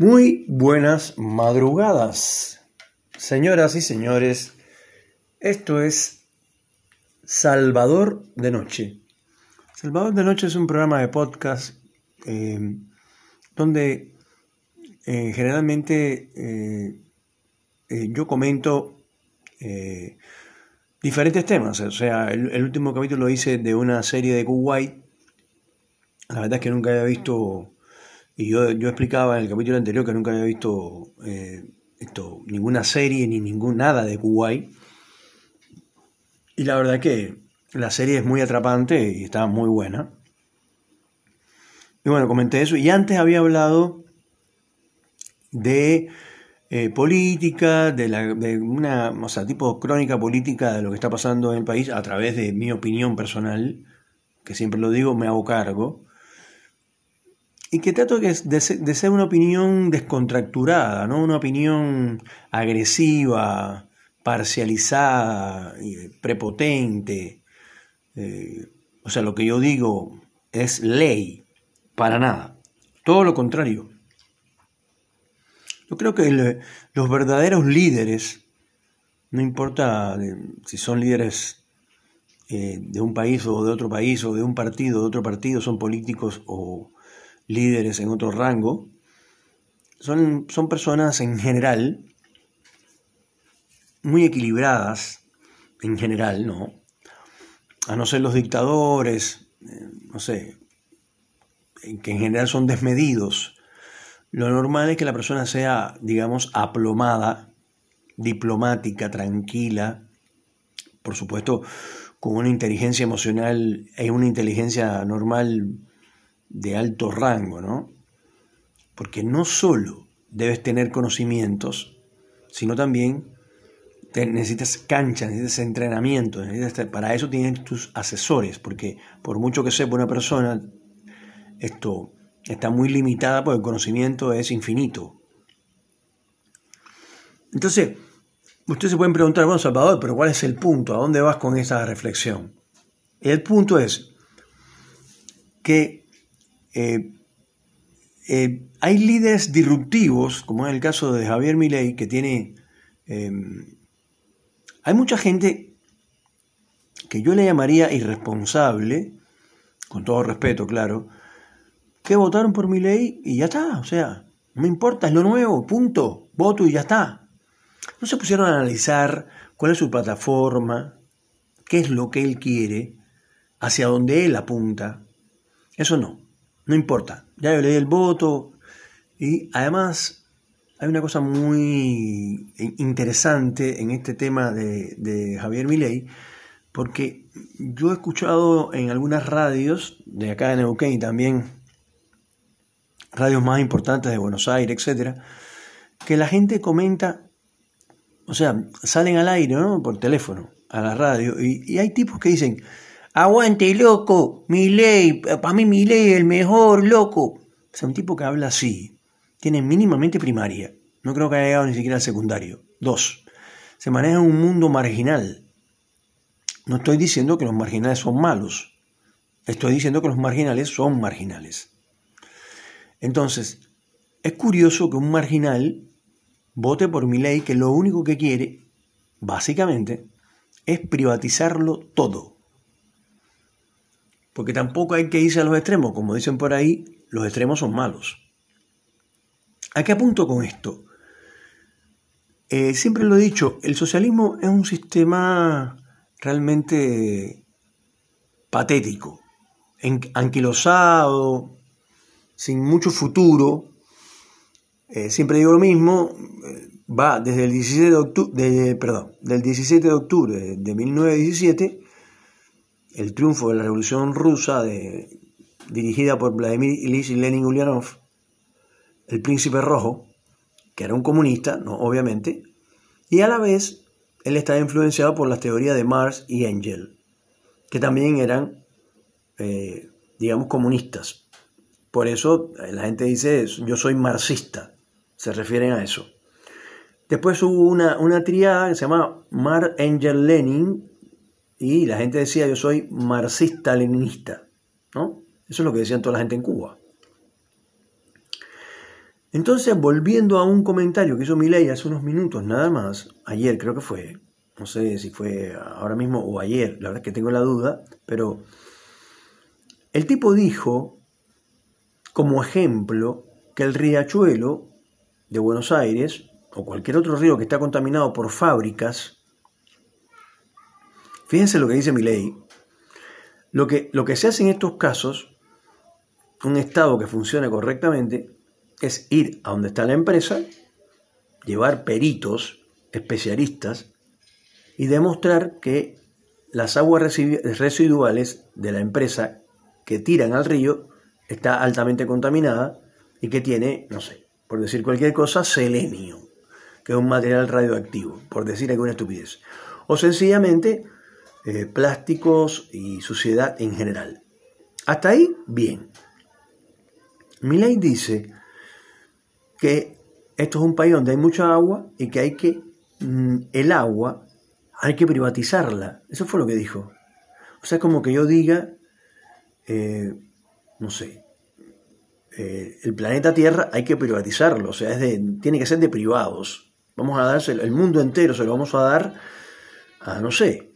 Muy buenas madrugadas, señoras y señores. Esto es Salvador de Noche. Salvador de Noche es un programa de podcast eh, donde eh, generalmente eh, yo comento diferentes temas. O sea, el, el, último capítulo lo hice de una serie de Kuwait. La verdad es que nunca había visto y yo, yo explicaba en el capítulo anterior que nunca había visto eh, esto, ninguna serie ni ningún nada de Kuwait. Y la verdad que la serie es muy atrapante y está muy buena. Y bueno, comenté eso. Y antes había hablado de eh, política, de, la, de una, o sea, tipo crónica política de lo que está pasando en el país a través de mi opinión personal, que siempre lo digo, me hago cargo y que trato de, ser una opinión descontracturada, ¿no? una opinión agresiva, parcializada, prepotente. Eh, o sea, lo que yo digo es ley, para nada. Todo lo contrario. Yo creo que los verdaderos líderes, no importa si son líderes eh, de un país o de otro país, o de un partido, de otro partido, son políticos o líderes en otro rango, son, son personas en general muy equilibradas, en general, ¿no? A no ser los dictadores, eh, no sé, que en general son desmedidos. Lo normal es que la persona sea, digamos, aplomada, diplomática, tranquila, por supuesto, con una inteligencia emocional y una inteligencia normal de alto rango, ¿no? Porque no solo debes tener conocimientos, sino también necesitas cancha, necesitas entrenamiento, para eso tienes tus asesores, porque por mucho que sepa una persona, esto está muy limitada porque el conocimiento es infinito. Entonces, ustedes se pueden preguntar, bueno, Salvador, pero ¿cuál es el punto? ¿A dónde vas con esa reflexión? El punto es que eh, eh, hay líderes disruptivos, como en el caso de Javier Milei, que tiene... Em, hay mucha gente que yo le llamaría irresponsable, con todo respeto, claro, que votaron por Milei y ya está, o sea, no me importa, es lo nuevo, punto, voto y ya está. No se pusieron a analizar cuál es su plataforma, qué es lo que él quiere, hacia dónde él apunta. Eso no. No importa, ya le di el voto. Y además hay una cosa muy interesante en este tema de, Javier Milei, porque yo he escuchado en algunas radios de acá en Neuquén y también radios más importantes de Buenos Aires, etcétera, que la gente comenta, o sea, salen al aire, ¿no? Por teléfono, a la radio, y, y hay tipos que dicen, Aguante, loco, mi ley, para mí mi ley es el mejor, loco. Sea, un tipo que habla así, tiene mínimamente primaria, no creo que haya llegado ni siquiera al secundario. Dos, se maneja en un mundo marginal. No estoy diciendo que los marginales son malos, estoy diciendo que los marginales son marginales. Entonces, es curioso que un marginal vote por mi ley que lo único que quiere, básicamente, es privatizarlo todo porque tampoco hay que irse a los extremos, como dicen por ahí, los extremos son malos. ¿A qué apunto con esto? Eh, siempre lo he dicho, el socialismo es un sistema realmente patético, anquilosado, sin mucho futuro. Eh, siempre digo lo mismo, eh, va desde el 17 de octubre, perdón, del 17 de octubre de 1917 el triunfo de la Revolución Rusa dirigida por Vladimir Ilyich Lenin Ulyanov, el príncipe rojo, que era un comunista, no, obviamente, y a la vez él estaba influenciado por las teorías de Marx y Engel, que también eran, eh, digamos, comunistas. Por eso eh, la gente dice, yo soy marxista, se refieren a eso. Después hubo una, una triada que se llama Marx, Engel, Lenin, y la gente decía yo soy marxista-leninista, ¿no? Eso es lo que decían toda la gente en Cuba. Entonces, volviendo a un comentario que hizo Milei hace unos minutos nada más, ayer creo que fue, no sé si fue ahora mismo o ayer, la verdad es que tengo la duda, pero el tipo dijo como ejemplo que el riachuelo de Buenos Aires o cualquier otro río que está contaminado por fábricas, fíjense lo que dice Milei, lo que, lo que se hace en estos casos, un Estado que funcione correctamente, es ir a donde está la empresa, llevar peritos, especialistas, y demostrar que las aguas residuales de la empresa que tiran al río está altamente contaminada y que tiene, no sé, por decir cualquier cosa, selenio, que es un material radioactivo, por decir alguna estupidez. O sencillamente eh, plásticos y suciedad en general. Hasta ahí, bien. Milley dice que esto es un país donde hay mucha agua y que hay que, mm, el agua, hay que privatizarla. Eso fue lo que dijo. O sea, como que yo diga, eh, no sé, eh, el planeta Tierra hay que privatizarlo, o sea, es de, tiene que ser de privados. Vamos a darse el mundo entero, se lo vamos a dar a, no sé,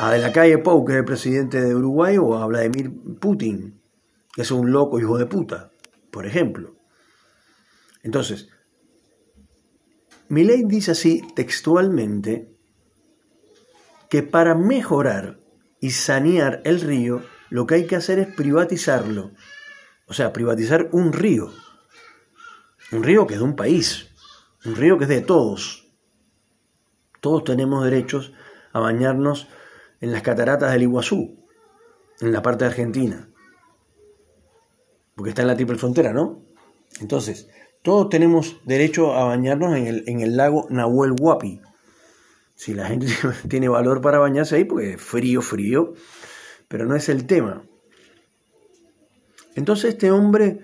a De la Calle Pou, que es el presidente de Uruguay, o a Vladimir Putin, que es un loco hijo de puta, por ejemplo. Entonces, ley dice así textualmente que para mejorar y sanear el río, lo que hay que hacer es privatizarlo. O sea, privatizar un río. Un río que es de un país. Un río que es de todos. Todos tenemos derechos a bañarnos en las cataratas del Iguazú, en la parte de Argentina. Porque está en la triple frontera, ¿no? Entonces, todos tenemos derecho a bañarnos en el, en el lago Nahuel Huapi. Si la gente tiene valor para bañarse ahí, porque es frío, frío, pero no es el tema. Entonces este hombre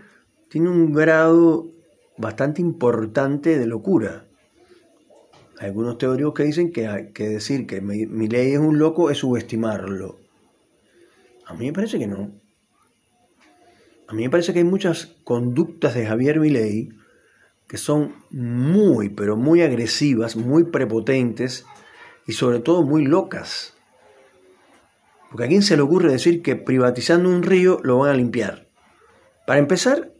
tiene un grado bastante importante de locura. Algunos teóricos que dicen que, que decir que mi, ley es un loco es subestimarlo. A mí me parece que no. A mí me parece que hay muchas conductas de Javier Milei que son muy, pero muy agresivas, muy prepotentes y sobre todo muy locas. Porque a quién se le ocurre decir que privatizando un río lo van a limpiar. Para empezar,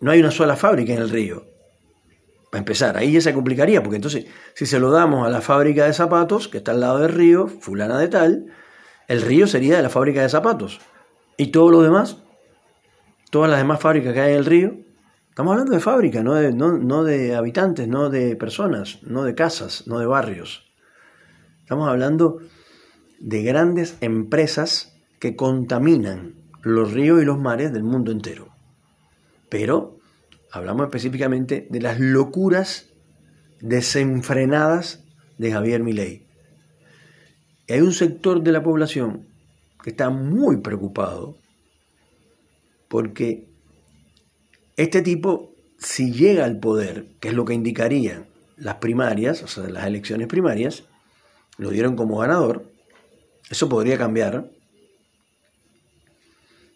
no hay una sola fábrica en el río. Para empezar, ahí ya se complicaría, porque entonces, si se lo damos a la fábrica de zapatos, que está al lado del río, fulana de tal, el río sería de la fábrica de zapatos. Y todo lo demás, todas las demás fábricas que hay en el río, Estamos hablando de fábrica, no de, no, de habitantes, no de personas, no de casas, no de barrios. Estamos hablando de grandes empresas que contaminan los ríos y los mares del mundo entero. Pero hablamos específicamente de las locuras desenfrenadas de Javier Milei. hay un sector de la población que está muy preocupado porque este tipo, si llega al poder, que es lo que indicarían las primarias, o sea, las elecciones primarias, lo dieron como ganador, eso podría cambiar.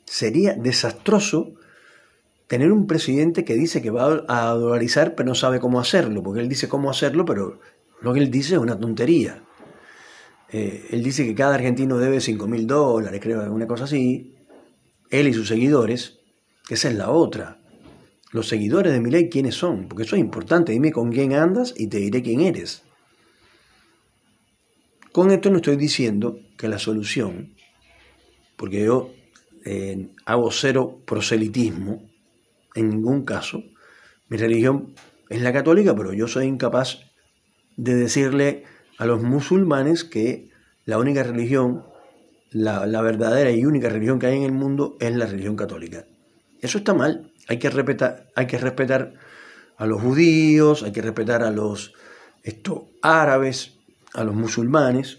Sería desastroso tener un presidente que dice que va a dolarizar, pero no sabe cómo hacerlo, porque él dice cómo hacerlo, pero lo que él dice es una tontería. Eh, él dice que cada argentino debe 5 mil dólares, creo, alguna cosa así. Él y sus seguidores, esa es la otra los seguidores de mi ley quiénes son, porque eso es importante, dime con quién andas y te diré quién eres. Con esto no estoy diciendo que la solución, porque yo eh, hago cero proselitismo, en ningún caso, mi religión es la católica, pero yo soy incapaz de decirle a los musulmanes que la única religión, la, verdadera y única religión que hay en el mundo es la religión católica. Eso está mal, hay que respetar, hay que respetar a los judíos, hay que respetar a los esto, árabes, a los musulmanes,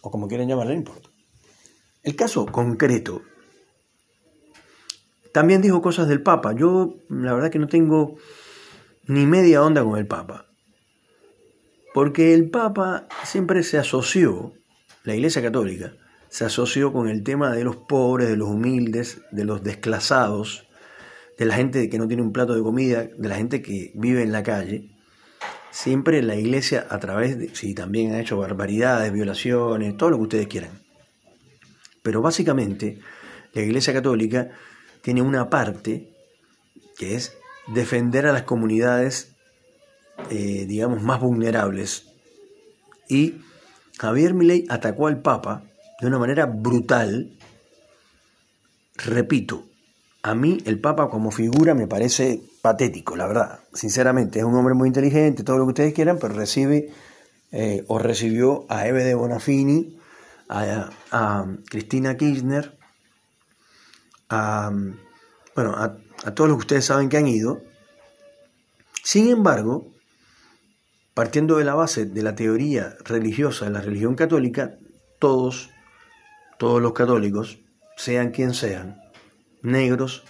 o como quieran llamarlo, no importa. El caso concreto, también dijo cosas del Papa. Yo la verdad que no tengo ni media onda con el Papa. Porque el Papa siempre se asoció, la Iglesia Católica, se asoció con el tema de los pobres, de los humildes, de los desclasados, de la gente que no tiene un plato de comida, de la gente que vive en la calle, siempre la iglesia a través de, sí, también ha hecho barbaridades, violaciones, todo lo que ustedes quieran. Pero básicamente la iglesia católica tiene una parte que es defender a las comunidades, eh, digamos, más vulnerables. Y Javier Milei atacó al Papa de una manera brutal. Repito, a mí el Papa como figura me parece patético, la verdad. Sinceramente, es un hombre muy inteligente, todo lo que ustedes quieran, pero recibe eh, o recibió a Eve de Bonafini, a, a Cristina Kirchner, a, bueno, a, todos los que ustedes saben que han ido. Sin embargo, partiendo de la base de la teoría religiosa de la religión católica, todos, todos los católicos, sean quien sean, negros,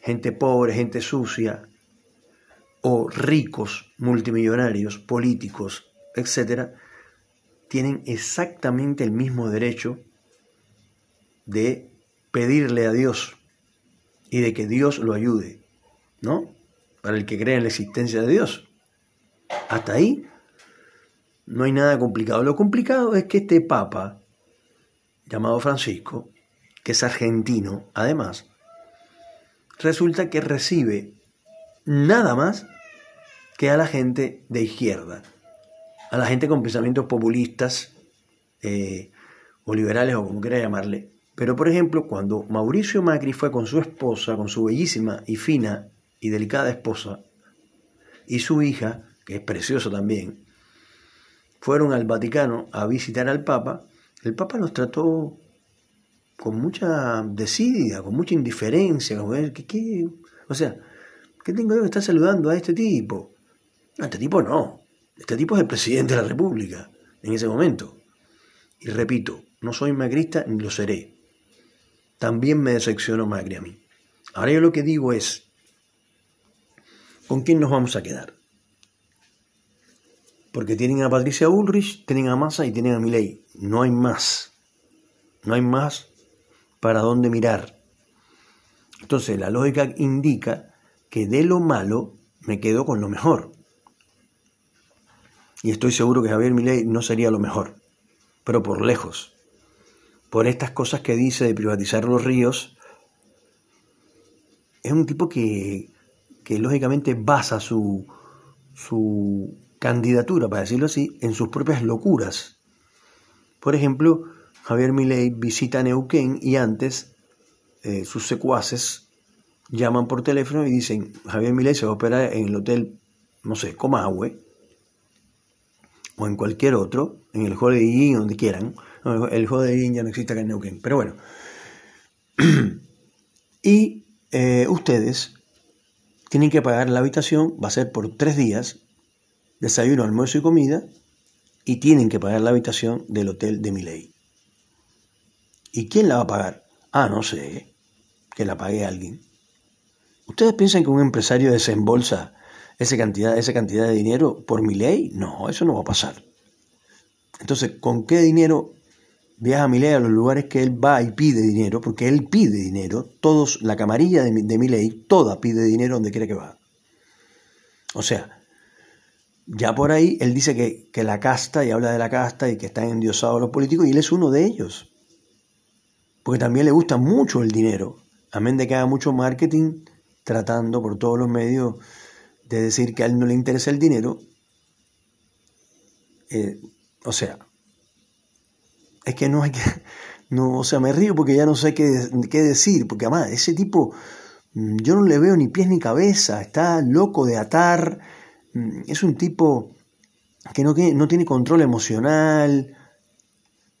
gente pobre, gente sucia, o ricos, multimillonarios, políticos, etc., tienen exactamente el mismo derecho de pedirle a Dios y de que Dios lo ayude, ¿no? Para el que cree en la existencia de Dios. Hasta ahí no hay nada complicado. Lo complicado es que este Papa, llamado Francisco, que es argentino, además, resulta que recibe nada más que a la gente de izquierda, a la gente con pensamientos populistas eh, o liberales o como quiera llamarle, pero, por ejemplo, cuando Mauricio Macri fue con su esposa, con su bellísima y fina y delicada esposa, y su hija, que es preciosa también, fueron al Vaticano a visitar al Papa, el Papa los trató con mucha desidia, con mucha indiferencia, ¿qué, qué? o sea, ¿qué tengo yo que estar saludando a este tipo? No, este tipo no, este tipo es el presidente de la República en ese momento. Y repito, no soy macrista ni lo seré también me decepcionó Macri a mí. Ahora yo lo que digo es, ¿con quién nos vamos a quedar? Porque tienen a Patricia Ulrich, tienen a Massa y tienen a Milei. No hay más. No hay más para dónde mirar. Entonces la lógica indica que de lo malo me quedo con lo mejor. Y estoy seguro que Javier Milei no sería lo mejor, pero por lejos por estas cosas que dice de privatizar los ríos, es un tipo que, lógicamente basa su, su candidatura, para decirlo así, en sus propias locuras. Por ejemplo, Javier Milei visita Neuquén y antes eh, sus secuaces llaman por teléfono y dicen, Javier Milei se va a operar en el hotel, no sé, Comahue, o en cualquier otro, en el Holiday Inn, donde quieran, el juego de ya no existe acá en Neuquén, pero bueno. y eh, ustedes tienen que pagar la habitación, va a ser por tres días, desayuno, almuerzo y comida, y tienen que pagar la habitación del hotel de Miley. ¿Y quién la va a pagar? Ah, no sé, que la pague alguien. ¿Ustedes piensan que un empresario desembolsa esa cantidad, esa cantidad de dinero por mi No, eso no va a pasar. Entonces, ¿con qué dinero viaja Milei a los lugares que él va y pide dinero, porque él pide dinero, todos, la camarilla de, de Milei, toda pide dinero donde quiera que va. O sea, ya por ahí él dice que, que, la casta, y habla de la casta, y que están endiosados los políticos, y él es uno de ellos. Porque también le gusta mucho el dinero, amén de que haga mucho marketing, tratando por todos los medios de decir que a él no le interesa el dinero. Eh, o sea, es que no hay que, no, o sea, me río porque ya no sé qué, qué decir, porque además ese tipo, mm, yo no le veo ni pies ni cabeza, está loco de atar, mm, es un tipo que no, no tiene control emocional,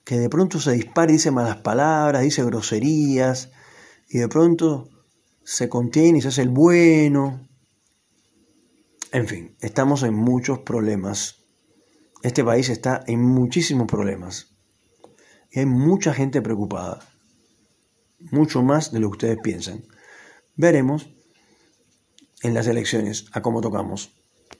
que de pronto se dispara y dice malas palabras, dice groserías, y de pronto se contiene y se hace el bueno. En fin, estamos en muchos problemas. Este país está en muchísimos problemas hay mucha gente preocupada, mucho más de lo que ustedes piensan. Veremos en las elecciones a cómo tocamos.